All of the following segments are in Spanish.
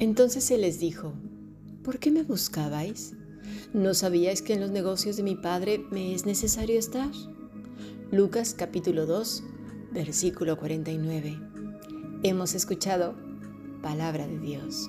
Entonces él les dijo, ¿por qué me buscabais? ¿No sabíais que en los negocios de mi Padre me es necesario estar? Lucas capítulo 2, versículo 49. Hemos escuchado palabra de Dios.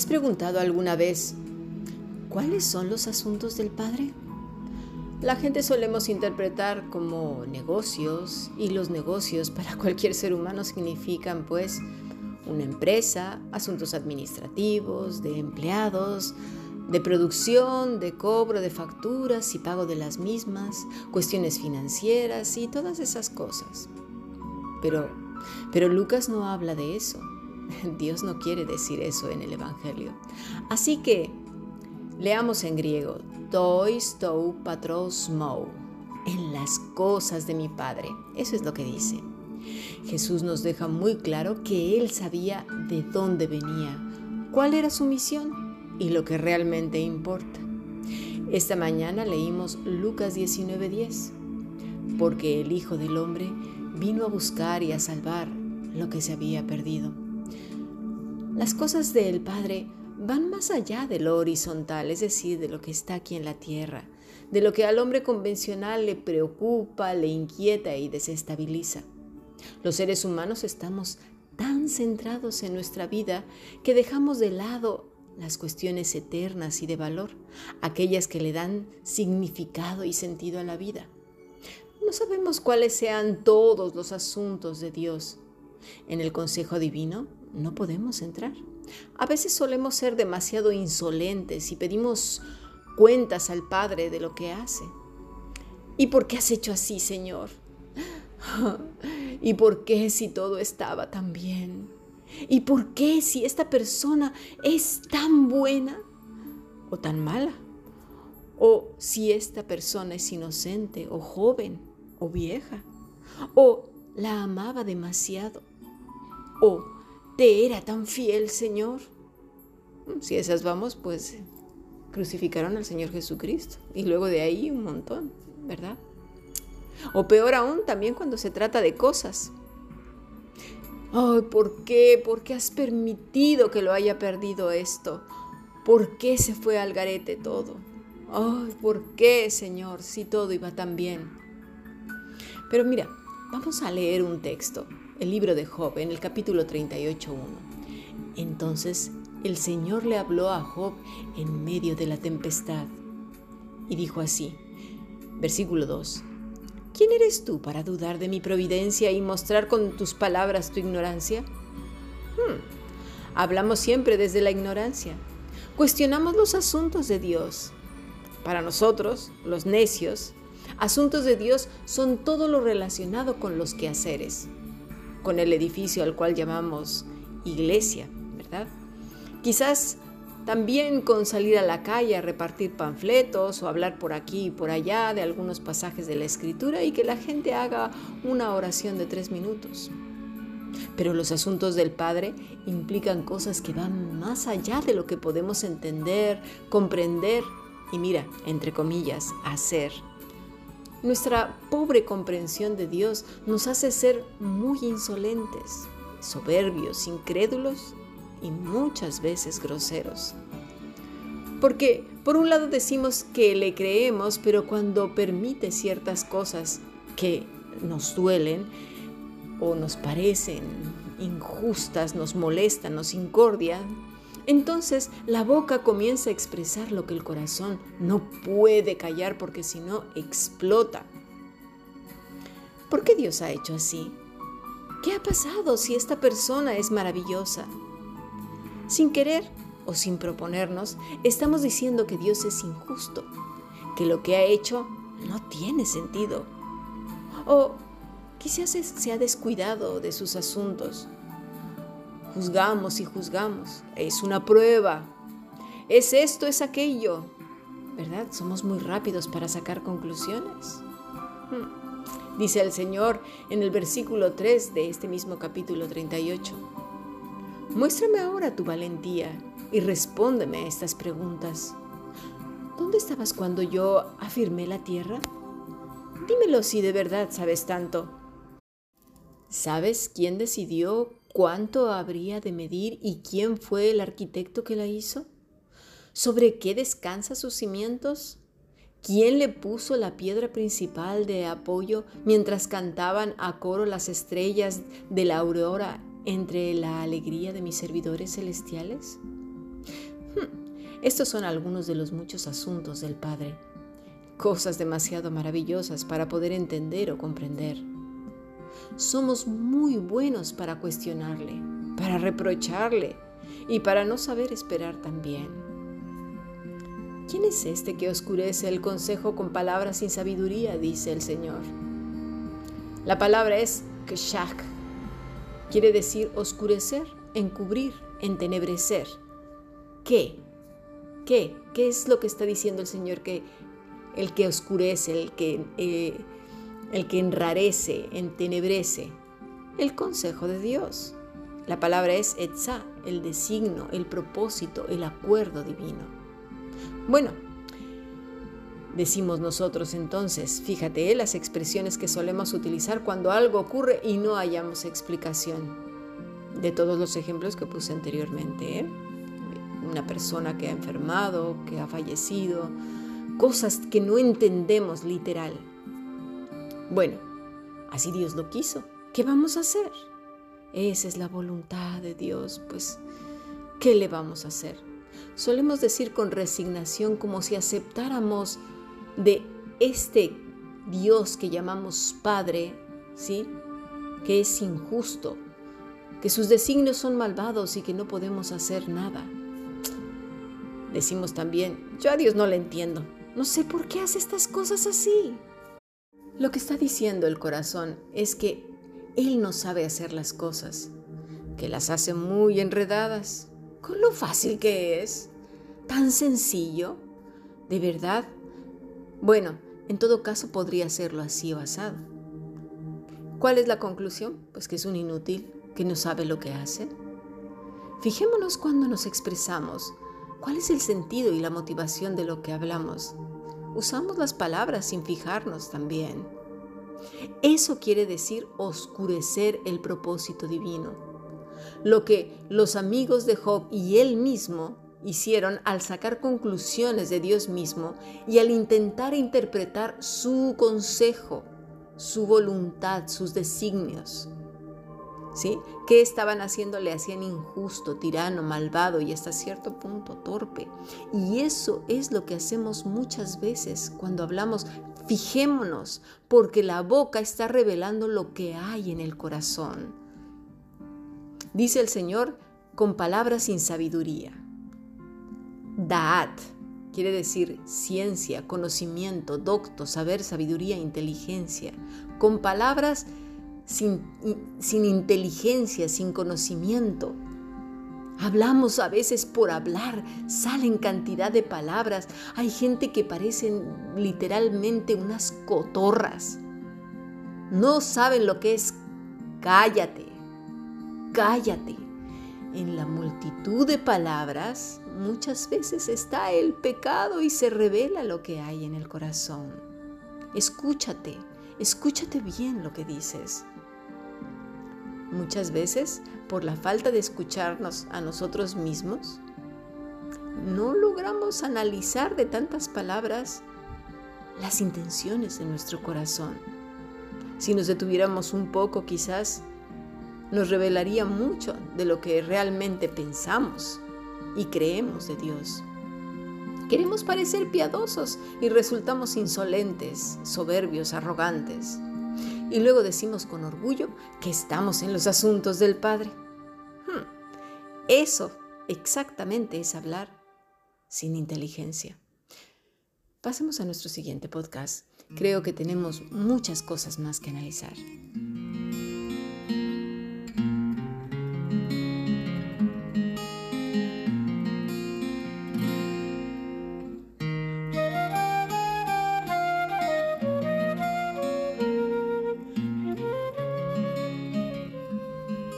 Has preguntado alguna vez cuáles son los asuntos del Padre? La gente solemos interpretar como negocios y los negocios para cualquier ser humano significan pues una empresa, asuntos administrativos, de empleados, de producción, de cobro de facturas y pago de las mismas, cuestiones financieras y todas esas cosas. Pero, pero Lucas no habla de eso. Dios no quiere decir eso en el Evangelio. Así que leamos en griego, tois tou patros mou, en las cosas de mi Padre. Eso es lo que dice. Jesús nos deja muy claro que Él sabía de dónde venía, cuál era su misión y lo que realmente importa. Esta mañana leímos Lucas 19:10, porque el Hijo del Hombre vino a buscar y a salvar lo que se había perdido. Las cosas del Padre van más allá de lo horizontal, es decir, de lo que está aquí en la tierra, de lo que al hombre convencional le preocupa, le inquieta y desestabiliza. Los seres humanos estamos tan centrados en nuestra vida que dejamos de lado las cuestiones eternas y de valor, aquellas que le dan significado y sentido a la vida. No sabemos cuáles sean todos los asuntos de Dios. En el consejo divino no podemos entrar. A veces solemos ser demasiado insolentes y pedimos cuentas al Padre de lo que hace. ¿Y por qué has hecho así, Señor? ¿Y por qué si todo estaba tan bien? ¿Y por qué si esta persona es tan buena o tan mala? ¿O si esta persona es inocente o joven o vieja? ¿O la amaba demasiado? ¿O te era tan fiel, Señor? Si esas vamos, pues crucificaron al Señor Jesucristo. Y luego de ahí un montón, ¿verdad? O peor aún, también cuando se trata de cosas. Ay, ¿por qué? ¿Por qué has permitido que lo haya perdido esto? ¿Por qué se fue al garete todo? Ay, ¿por qué, Señor, si todo iba tan bien? Pero mira, vamos a leer un texto, el libro de Job, en el capítulo 38.1. Entonces el Señor le habló a Job en medio de la tempestad y dijo así, versículo 2. ¿Quién eres tú para dudar de mi providencia y mostrar con tus palabras tu ignorancia? Hmm. Hablamos siempre desde la ignorancia. Cuestionamos los asuntos de Dios. Para nosotros, los necios, asuntos de Dios son todo lo relacionado con los quehaceres, con el edificio al cual llamamos iglesia, ¿verdad? Quizás también con salir a la calle a repartir panfletos o hablar por aquí y por allá de algunos pasajes de la escritura y que la gente haga una oración de tres minutos. Pero los asuntos del Padre implican cosas que van más allá de lo que podemos entender, comprender y mira, entre comillas, hacer. Nuestra pobre comprensión de Dios nos hace ser muy insolentes, soberbios, incrédulos y muchas veces groseros. Porque por un lado decimos que le creemos, pero cuando permite ciertas cosas que nos duelen o nos parecen injustas, nos molestan, nos incordian, Entonces la boca comienza a expresar lo que el corazón no puede callar porque si no explota. ¿Por qué Dios ha hecho así? ¿Qué ha pasado si esta persona es maravillosa? Sin querer o sin proponernos, estamos diciendo que Dios es injusto, que lo que ha hecho no tiene sentido. O quizás se ha descuidado de sus asuntos. Juzgamos y juzgamos. Es una prueba. Es esto, es aquello. ¿Verdad? Somos muy rápidos para sacar conclusiones. Hmm. Dice el Señor en el versículo 3 de este mismo capítulo 38. Muéstrame ahora tu valentía y respóndeme a estas preguntas. ¿Dónde estabas cuando yo afirmé la tierra? Dímelo si de verdad sabes tanto. ¿Sabes quién decidió cuánto habría de medir y quién fue el arquitecto que la hizo? ¿Sobre qué descansa sus cimientos? ¿Quién le puso la piedra principal de apoyo mientras cantaban a coro las estrellas de la aurora entre la alegría de mis servidores celestiales? Hmm, estos son algunos de los muchos asuntos del Padre, cosas demasiado maravillosas para poder entender o comprender. Somos muy buenos para cuestionarle, para reprocharle y para no saber esperar también. ¿Quién es este que oscurece el consejo con palabras sin sabiduría? dice el Señor. La palabra es kshak. Quiere decir oscurecer, encubrir, entenebrecer. ¿Qué? ¿Qué? ¿Qué es lo que está diciendo el Señor? Que el que oscurece, el que, eh, el que enrarece, entenebrece. El consejo de Dios. La palabra es etza, el designo, el propósito, el acuerdo divino. Bueno, decimos nosotros entonces, fíjate las expresiones que solemos utilizar cuando algo ocurre y no hayamos explicación. De todos los ejemplos que puse anteriormente. ¿eh? una persona que ha enfermado, que ha fallecido, cosas que no entendemos literal. Bueno, así Dios lo quiso. ¿Qué vamos a hacer? Esa es la voluntad de Dios, pues, ¿qué le vamos a hacer? Solemos decir con resignación como si aceptáramos de este Dios que llamamos Padre, ¿sí? Que es injusto, que sus designios son malvados y que no podemos hacer nada. Decimos también, yo a Dios no le entiendo. No sé por qué hace estas cosas así. Lo que está diciendo el corazón es que Él no sabe hacer las cosas, que las hace muy enredadas, con lo fácil que es, tan sencillo, de verdad. Bueno, en todo caso podría hacerlo así o asado. ¿Cuál es la conclusión? Pues que es un inútil, que no sabe lo que hace. Fijémonos cuando nos expresamos ¿Cuál es el sentido y la motivación de lo que hablamos? Usamos las palabras sin fijarnos también. Eso quiere decir oscurecer el propósito divino. Lo que los amigos de Job y él mismo hicieron al sacar conclusiones de Dios mismo y al intentar interpretar su consejo, su voluntad, sus designios. ¿Qué estaban haciendo? Le hacían injusto, tirano, malvado y hasta cierto punto torpe. Y eso es lo que hacemos muchas veces cuando hablamos. Fijémonos, porque la boca está revelando lo que hay en el corazón. Dice el Señor con palabras sin sabiduría. Daat quiere decir ciencia, conocimiento, docto, saber, sabiduría, inteligencia. Con palabras sin, inteligencia, sin conocimiento. Hablamos a veces por hablar, salen cantidad de palabras. Hay gente que parecen literalmente unas cotorras. No saben lo que es cállate, cállate. En la multitud de palabras muchas veces está el pecado y se revela lo que hay en el corazón. Escúchate, escúchate bien lo que dices. Muchas veces, por la falta de escucharnos a nosotros mismos, no logramos analizar de tantas palabras las intenciones de nuestro corazón. Si nos detuviéramos un poco, quizás nos revelaría mucho de lo que realmente pensamos. y creemos de Dios. Queremos parecer piadosos y resultamos insolentes, soberbios, arrogantes. Y luego decimos con orgullo que estamos en los asuntos del Padre. Hmm, eso exactamente es hablar sin inteligencia. Pasemos a nuestro siguiente podcast. Creo que tenemos muchas cosas más que analizar.